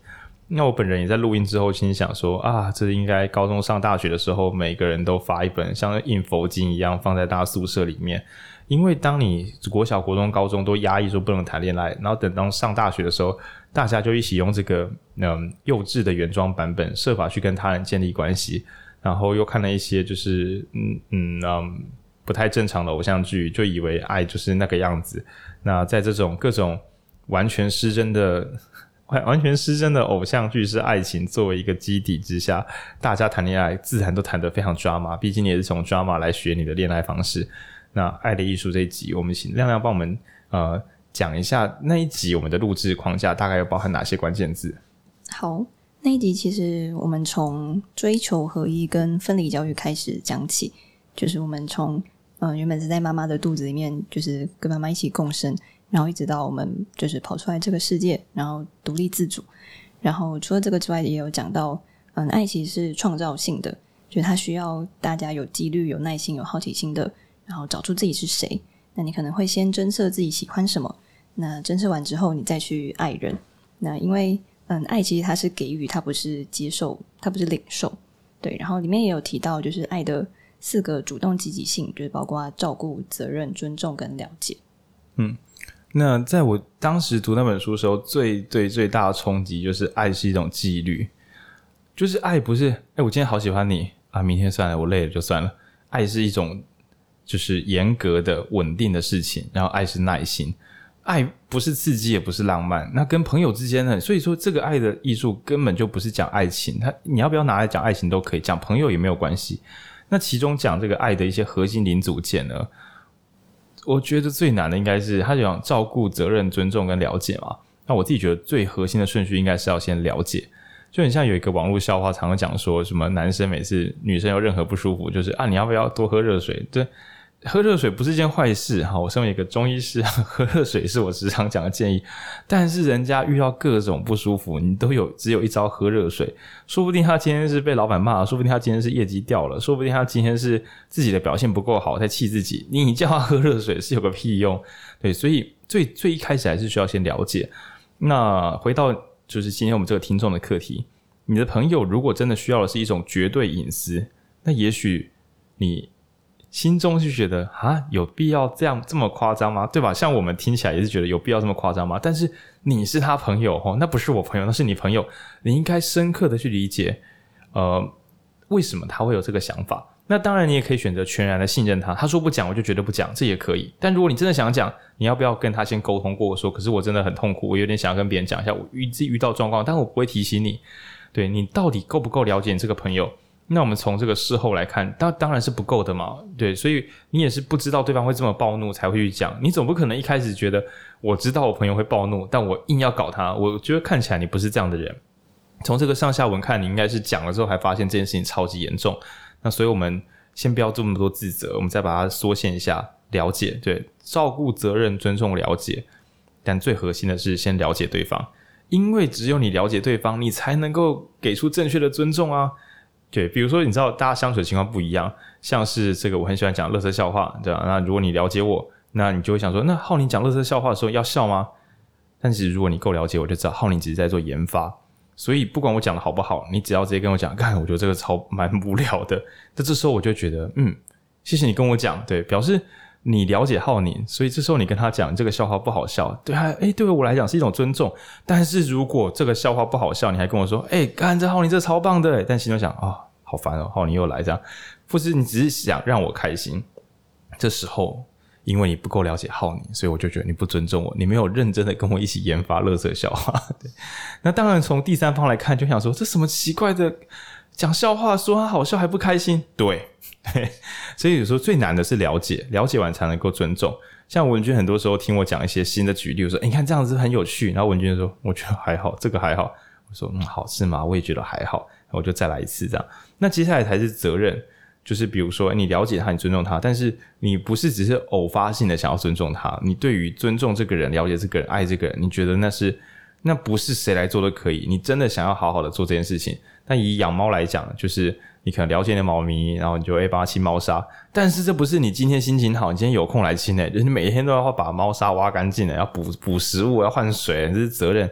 那我本人也在录音之后心想说啊，这应该高中上大学的时候，每个人都发一本像印佛经一样放在大家宿舍里面。因为当你国小、国中、高中都压抑说不能谈恋爱，然后等到上大学的时候，大家就一起用这个嗯幼稚的原装版本，设法去跟他人建立关系。然后又看了一些就是嗯嗯嗯不太正常的偶像剧，就以为爱就是那个样子。那在这种各种完全失真的 完完全失真的偶像剧是爱情作为一个基底之下，大家谈恋爱自然都谈得非常抓马毕竟你也是从抓马来学你的恋爱方式。那《爱的艺术》这一集，我们请亮亮帮我们呃讲一下那一集我们的录制框架大概要包含哪些关键字？好，那一集其实我们从追求合一跟分离教育开始讲起，就是我们从嗯、原本是在妈妈的肚子里面，就是跟妈妈一起共生，然后一直到我们就是跑出来这个世界，然后独立自主。然后除了这个之外，也有讲到嗯爱其实是创造性的，就是它需要大家有纪律、有耐心、有好奇心的。然后找出自己是谁，那你可能会先侦测自己喜欢什么，那侦测完之后，你再去爱人。那因为，嗯，爱其实它是给予，它不是接受，它不是领受。对，然后里面也有提到，就是爱的四个主动积极性，就是包括照顾、责任、尊重跟了解。嗯，那在我当时读那本书的时候，最最最大的冲击就是爱是一种纪律，就是爱不是，哎，我今天好喜欢你啊，明天算了，我累了就算了。爱是一种。就是严格的、稳定的事情，然后爱是耐心，爱不是刺激，也不是浪漫。那跟朋友之间呢？所以说，这个爱的艺术根本就不是讲爱情。它你要不要拿来讲爱情都可以，讲朋友也没有关系。那其中讲这个爱的一些核心零组件呢？我觉得最难的应该是他讲照顾、责任、尊重跟了解嘛。那我自己觉得最核心的顺序应该是要先了解。就很像有一个网络笑话，常常讲说什么男生每次女生有任何不舒服，就是啊，你要不要多喝热水？对喝热水不是一件坏事哈，我身为一个中医师，喝热水是我时常讲的建议。但是人家遇到各种不舒服，你都有只有一招喝热水，说不定他今天是被老板骂，说不定他今天是业绩掉了，说不定他今天是自己的表现不够好，在气自己。你叫他喝热水是有个屁用？对，所以最最一开始还是需要先了解。那回到就是今天我们这个听众的课题，你的朋友如果真的需要的是一种绝对隐私，那也许你。心中就觉得啊，有必要这样这么夸张吗？对吧？像我们听起来也是觉得有必要这么夸张吗？但是你是他朋友哦，那不是我朋友，那是你朋友，你应该深刻的去理解，呃，为什么他会有这个想法？那当然，你也可以选择全然的信任他。他说不讲，我就绝对不讲，这也可以。但如果你真的想讲，你要不要跟他先沟通过？说，可是我真的很痛苦，我有点想要跟别人讲一下，我遇自己遇到状况，但我不会提醒你。对，你到底够不够了解你这个朋友？那我们从这个事后来看，当当然是不够的嘛，对，所以你也是不知道对方会这么暴怒才会去讲，你总不可能一开始觉得我知道我朋友会暴怒，但我硬要搞他，我觉得看起来你不是这样的人。从这个上下文看，你应该是讲了之后还发现这件事情超级严重。那所以我们先不要这么多自责，我们再把它缩限一下，了解，对，照顾、责任、尊重、了解，但最核心的是先了解对方，因为只有你了解对方，你才能够给出正确的尊重啊。对，比如说，你知道大家相处的情况不一样，像是这个，我很喜欢讲乐色笑话，对吧？那如果你了解我，那你就会想说，那浩宁讲乐色笑话的时候要笑吗？但是如果你够了解我，就知道浩宁只是在做研发，所以不管我讲的好不好，你只要直接跟我讲，看，我觉得这个超蛮无聊的。那这时候我就觉得，嗯，谢谢你跟我讲，对，表示你了解浩宁，所以这时候你跟他讲这个笑话不好笑，对啊，诶，对我来讲是一种尊重。但是如果这个笑话不好笑，你还跟我说，诶，干这浩宁这超棒的，但心中想啊。哦好烦哦！浩宁又来这样，不是你只是想让我开心。这时候，因为你不够了解浩宁，所以我就觉得你不尊重我，你没有认真的跟我一起研发乐色笑话。那当然从第三方来看，就想说这什么奇怪的讲笑话，说他好笑还不开心。对，所以有时候最难的是了解，了解完才能够尊重。像文君很多时候听我讲一些新的举例，我说：“欸，你看这样子很有趣。”然后文君就说：“我觉得还好，这个还好。”我说：“嗯，好，是吗？我也觉得还好。”我就再来一次这样。那接下来才是责任，就是比如说你了解他，你尊重他，但是你不是只是偶发性的想要尊重他，你对于尊重这个人、了解这个人、爱这个人，你觉得那是那不是谁来做都可以，你真的想要好好的做这件事情。但以养猫来讲，就是你可能了解你的猫咪，然后你就会帮它清猫砂，但是这不是你今天心情好，你今天有空来清诶，就是你每天都要把猫砂挖干净的，要补 补食物，要换水，这是责任。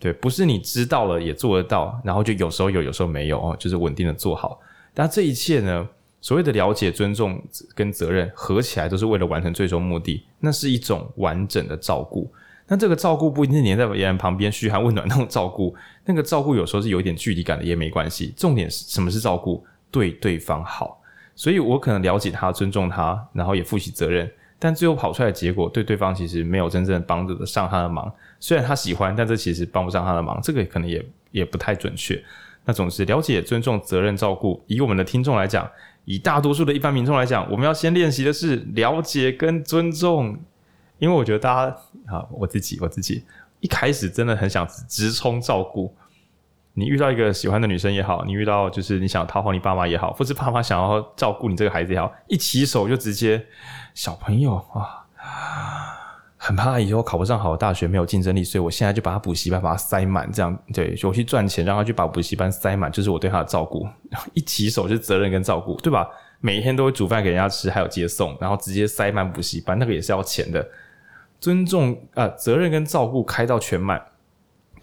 对，不是你知道了也做得到，然后就有时候有，有时候没有哦，就是稳定的做好。但这一切呢，所谓的了解、尊重跟责任合起来，都是为了完成最终目的。那是一种完整的照顾。那这个照顾不一定是黏在别人旁边嘘寒问暖那种照顾，那个照顾有时候是有一点距离感的，也没关系。重点是什么是照顾？对对方好，所以我可能了解他、尊重他，然后也负起责任，但最后跑出来的结果对对方其实没有真正帮得上他的忙。虽然他喜欢，但这其实帮不上他的忙，这个可能也也不太准确。那总之，了解、尊重、责任、照顾，以我们的听众来讲，以大多数的一般民众来讲，我们要先练习的是了解跟尊重，因为我觉得大家啊，我自己我自己一开始真的很想直冲照顾。你遇到一个喜欢的女生也好，你遇到就是你想讨好你爸妈也好，或是爸妈想要照顾你这个孩子也好，一起手就直接小朋友啊，很怕以后考不上好的大学，没有竞争力，所以我现在就把他补习班把他塞满，这样对，我去赚钱让他去把补习班塞满，就是我对他的照顾。一起手就是责任跟照顾，对吧？每一天都会煮饭给人家吃，还有接送，然后直接塞满补习班，那个也是要钱的。尊重啊、呃，责任跟照顾开到全满。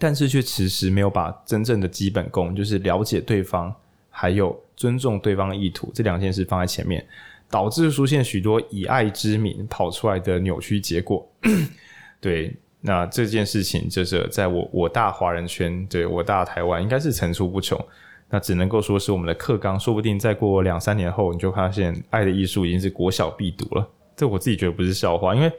但是却迟迟没有把真正的基本功，就是了解对方，还有尊重对方的意图这两件事放在前面，导致出现许多以爱之名跑出来的扭曲结果。对，那这件事情就是在我我大华人圈，对我大台湾应该是层出不穷。那只能够说是我们的课纲，说不定再过两三年后，你就发现《爱的艺术》已经是国小必读了。这我自己觉得不是笑话，因为。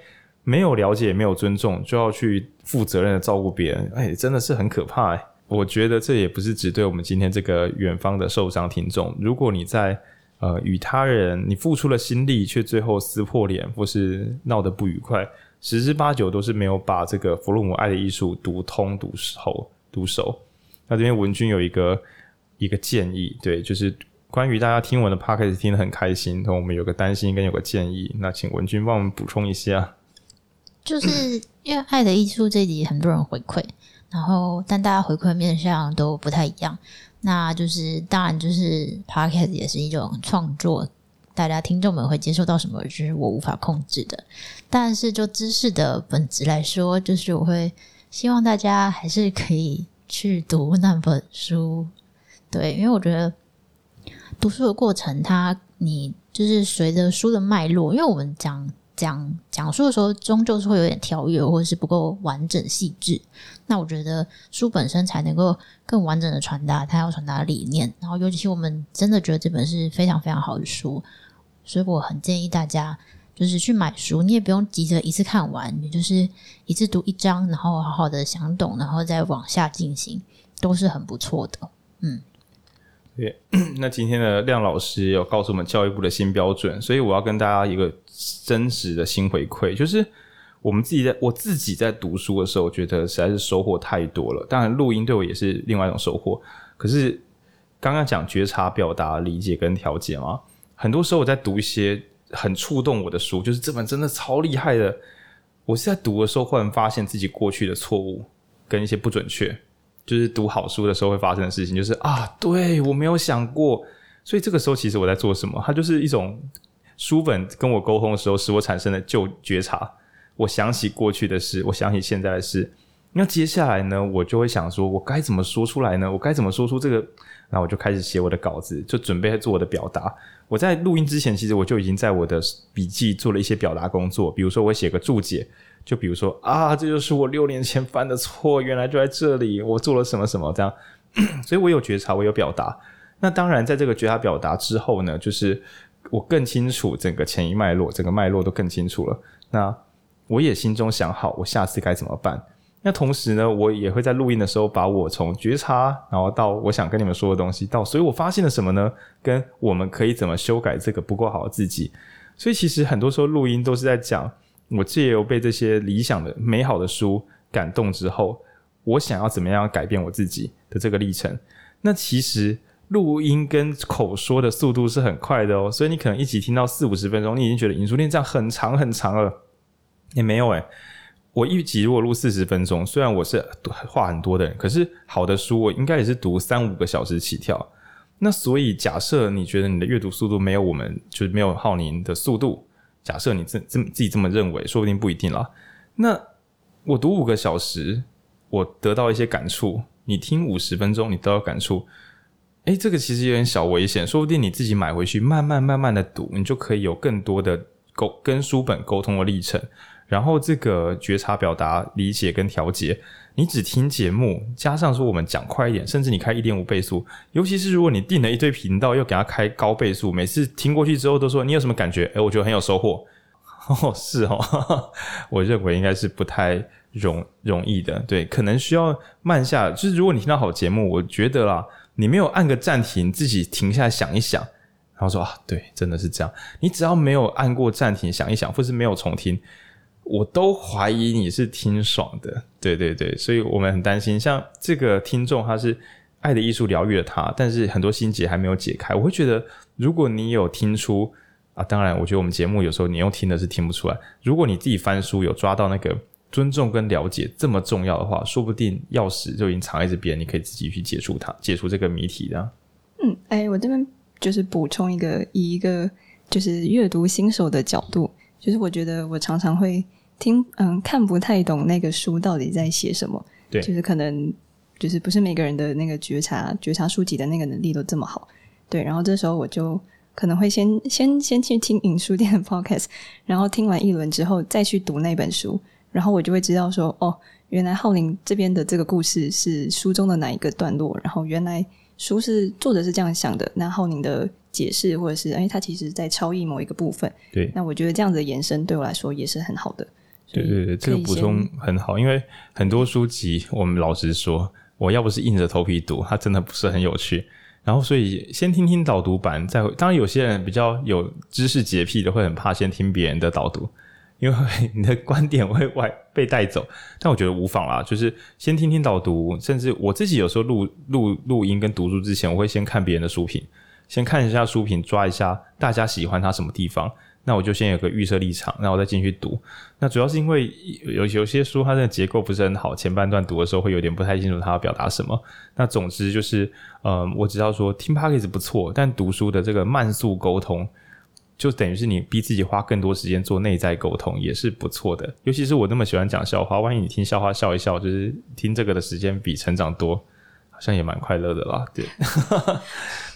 没有了解，没有尊重，就要去负责任的照顾别人，哎，真的是很可怕哎。我觉得这也不是只对我们今天这个远方的受伤听众。如果你在呃与他人你付出了心力，却最后撕破脸或是闹得不愉快，十之八九都是没有把这个弗洛姆爱的艺术读通、读熟、读熟。那这边文君有一个一个建议，对，就是关于大家听我的 podcast 听得很开心，那我们有个担心跟有个建议，那请文君帮我们补充一下。就是因为《爱的艺术》这集很多人回馈，然后但大家回馈面向都不太一样。那就是当然，就是 Podcast 也是一种创作，大家听众们会接受到什么，就是我无法控制的。但是就知识的本质来说，就是我会希望大家还是可以去读那本书。对，因为我觉得读书的过程，它你就是随着书的脉络，因为我们讲。讲讲述的时候，终究是会有点跳跃，或者是不够完整细致。那我觉得书本身才能够更完整的传达它要传达的理念。然后，尤其我们真的觉得这本是非常非常好的书，所以我很建议大家就是去买书。你也不用急着一次看完，你就是一次读一章，然后好好的想懂，然后再往下进行，都是很不错的。嗯，对。那今天的亮老师有告诉我们教育部的新标准，所以我要跟大家一个。真实的新回馈，就是我们自己在我自己在读书的时候，我觉得实在是收获太多了。当然，录音对我也是另外一种收获。可是刚刚讲觉察、表达、理解跟调节嘛，很多时候我在读一些很触动我的书，就是这本真的超厉害的。我是在读的时候，忽然发现自己过去的错误跟一些不准确，就是读好书的时候会发生的事情，就是啊，对，我没有想过。所以这个时候，其实我在做什么？它就是一种。书本跟我沟通的时候，使我产生了旧觉察。我想起过去的事，我想起现在的事。那接下来呢，我就会想说，我该怎么说出来呢？我该怎么说出这个？那我就开始写我的稿子，就准备做我的表达。我在录音之前，其实我就已经在我的笔记做了一些表达工作。比如说，我写个注解，就比如说啊，这就是我六年前犯的错，原来就在这里，我做了什么什么这样。所以我有觉察，我有表达。那当然，在这个觉察表达之后呢，就是。我更清楚整个前一脉络，整个脉络都更清楚了。那我也心中想好，我下次该怎么办。那同时呢，我也会在录音的时候，把我从觉察，然后到我想跟你们说的东西，到所以我发现了什么呢？跟我们可以怎么修改这个不够好的自己。所以其实很多时候录音都是在讲，我借由被这些理想的、美好的书感动之后，我想要怎么样改变我自己的这个历程。那其实。录音跟口说的速度是很快的哦，所以你可能一集听到四五十分钟，你已经觉得引述念这样很长很长了。也没有诶，我一集如果录四十分钟，虽然我是话很多的人，可是好的书我应该也是读三五个小时起跳。那所以假设你觉得你的阅读速度没有我们，就是没有浩宁的速度，假设你这这自己这么认为，说不定不一定啦。那我读五个小时，我得到一些感触，你听五十分钟，你得到感触。诶，这个其实有点小危险，说不定你自己买回去，慢慢慢慢的读，你就可以有更多的沟跟书本沟通的历程，然后这个觉察、表达、理解跟调节，你只听节目，加上说我们讲快一点，甚至你开一点五倍速，尤其是如果你定了一堆频道，又给他开高倍速，每次听过去之后都说你有什么感觉？诶，我觉得很有收获。哦，是哦，我认为应该是不太容容易的，对，可能需要慢下。就是如果你听到好节目，我觉得啦，你没有按个暂停，自己停下来想一想，然后说啊，对，真的是这样。你只要没有按过暂停，想一想，或是没有重听，我都怀疑你是听爽的。对对对，所以我们很担心，像这个听众，他是爱的艺术疗愈了他，但是很多心结还没有解开。我会觉得，如果你有听出。啊，当然，我觉得我们节目有时候你用听的是听不出来。如果你自己翻书有抓到那个尊重跟了解这么重要的话，说不定钥匙就已经藏在这边，你可以自己去解除它，解除这个谜题的。嗯，哎，我这边就是补充一个，以一个就是阅读新手的角度，就是我觉得我常常会听，嗯，看不太懂那个书到底在写什么。对，就是可能就是不是每个人的那个觉察觉察书籍的那个能力都这么好。对，然后这时候我就。可能会先先先去听影书店的 podcast，然后听完一轮之后再去读那本书，然后我就会知道说，哦，原来浩林这边的这个故事是书中的哪一个段落，然后原来书是作者是这样想的，那浩宁的解释或者是哎，他其实在超译某一个部分，对，那我觉得这样子的延伸对我来说也是很好的。对对对，这个补充很好，因为很多书籍我们老实说，我要不是硬着头皮读，它真的不是很有趣。然后，所以先听听导读版，再会。当然，有些人比较有知识洁癖的，会很怕先听别人的导读，因为你的观点会外被带走。但我觉得无妨啦，就是先听听导读，甚至我自己有时候录录录音跟读书之前，我会先看别人的书评，先看一下书评，抓一下大家喜欢它什么地方。那我就先有个预设立场，那我再进去读。那主要是因为有有些书它的结构不是很好，前半段读的时候会有点不太清楚它要表达什么。那总之就是，呃，我知道说听 pocket 不错，但读书的这个慢速沟通，就等于是你逼自己花更多时间做内在沟通，也是不错的。尤其是我那么喜欢讲笑话，万一你听笑话笑一笑，就是听这个的时间比成长多，好像也蛮快乐的啦。对，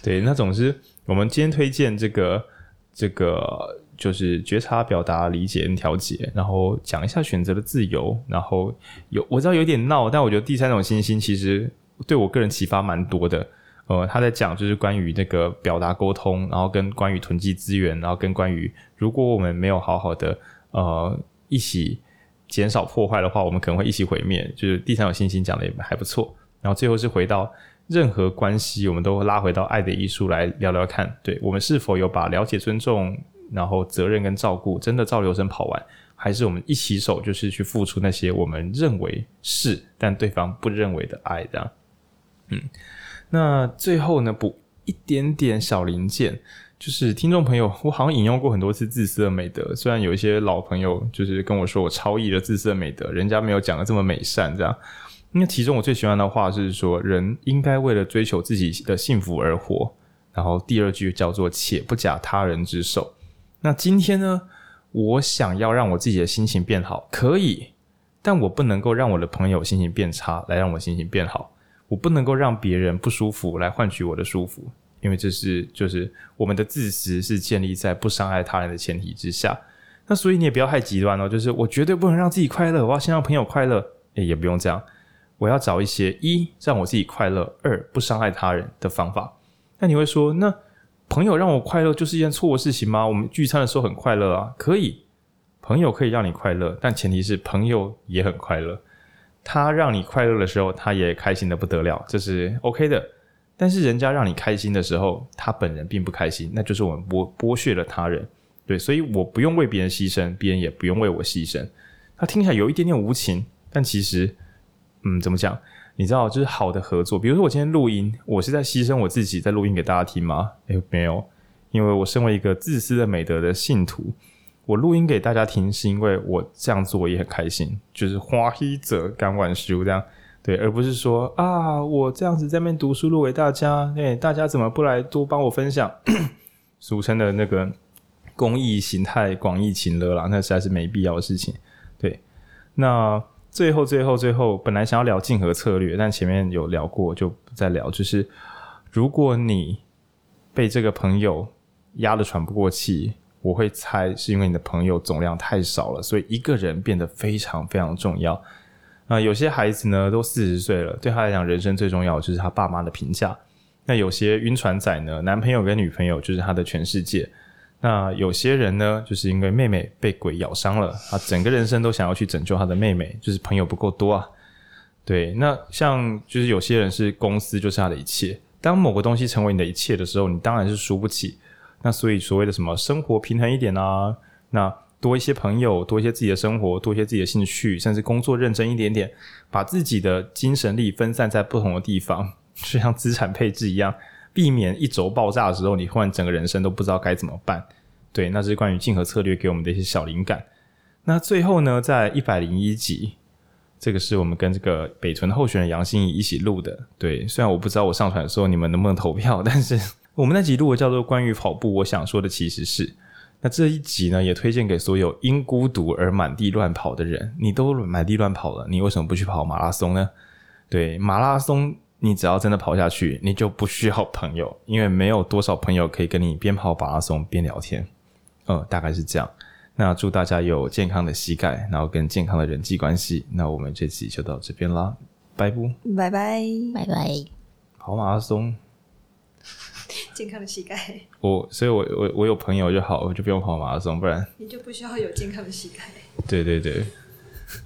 对，那总之我们今天推荐这个这个。就是觉察、表达、理解跟调节，然后讲一下选择的自由，然后有我知道有点闹，但我觉得第三种信心其实对我个人启发蛮多的。呃，他在讲就是关于那个表达沟通，然后跟关于囤积资源，然后跟关于如果我们没有好好的呃一起减少破坏的话，我们可能会一起毁灭。就是第三种信心讲的也还不错。然后最后是回到任何关系，我们都拉回到爱的艺术来聊聊看，对我们是否有把了解、尊重。然后责任跟照顾真的照流程跑完，还是我们一起手就是去付出那些我们认为是但对方不认为的爱的？嗯，那最后呢，补一点点小零件，就是听众朋友，我好像引用过很多次自私的美德，虽然有一些老朋友就是跟我说我超译了自私的美德，人家没有讲的这么美善，这样。那其中我最喜欢的话是说，人应该为了追求自己的幸福而活。然后第二句叫做“且不假他人之手”。那今天呢，我想要让我自己的心情变好，可以，但我不能够让我的朋友心情变差来让我心情变好。我不能够让别人不舒服来换取我的舒服，因为这是就是我们的自私是建立在不伤害他人的前提之下。那所以你也不要太极端哦，就是我绝对不能让自己快乐，我要先让朋友快乐。诶，也不用这样，我要找一些一让我自己快乐，二不伤害他人的方法。那你会说那？朋友让我快乐就是一件错的事情吗？我们聚餐的时候很快乐啊，可以，朋友可以让你快乐，但前提是朋友也很快乐。他让你快乐的时候，他也开心的不得了，这是 OK 的。但是人家让你开心的时候，他本人并不开心，那就是我们剥剥削了他人。对，所以我不用为别人牺牲，别人也不用为我牺牲。他听起来有一点点无情，但其实，嗯，怎么讲？你知道，就是好的合作。比如说，我今天录音，我是在牺牲我自己，在录音给大家听吗？诶，没有，因为我身为一个自私的美德的信徒，我录音给大家听，是因为我这样做也很开心，就是花一者甘愿受这样，对，而不是说啊，我这样子在那边读书录给大家，诶，大家怎么不来多帮我分享？俗称的那个公益形态广义情勒啦，那实在是没必要的事情。对，那。最后，最后，最后，本来想要聊竞合策略，但前面有聊过，就不再聊。就是如果你被这个朋友压得喘不过气，我会猜是因为你的朋友总量太少了，所以一个人变得非常非常重要。那有些孩子呢，都四十岁了，对他来讲，人生最重要就是他爸妈的评价。那有些晕船仔呢，男朋友跟女朋友就是他的全世界。那有些人呢，就是因为妹妹被鬼咬伤了，他整个人生都想要去拯救他的妹妹，就是朋友不够多啊。对，那像就是有些人是公司就是他的一切，当某个东西成为你的一切的时候，你当然是输不起。那所以所谓的什么生活平衡一点啊，那多一些朋友，多一些自己的生活，多一些自己的兴趣，甚至工作认真一点点，把自己的精神力分散在不同的地方，就像资产配置一样。避免一轴爆炸的时候，你忽然整个人生都不知道该怎么办。对，那是关于竞合策略给我们的一些小灵感。那最后呢，在一百零一集，这个是我们跟这个北屯候选人杨欣怡一起录的。对，虽然我不知道我上传的时候你们能不能投票，但是我们那集录的叫做《关于跑步》，我想说的其实是，那这一集呢，也推荐给所有因孤独而满地乱跑的人。你都满地乱跑了，你为什么不去跑马拉松呢？对，马拉松。你只要真的跑下去，你就不需要朋友，因为没有多少朋友可以跟你边跑马拉松边聊天。嗯，大概是这样。那祝大家有健康的膝盖，然后跟健康的人际关系。那我们这期就到这边啦，拜不，拜拜，拜拜。跑马拉松，健康的膝盖。我，所以我我我有朋友就好，我就不用跑马拉松，不然你就不需要有健康的膝盖。对对对。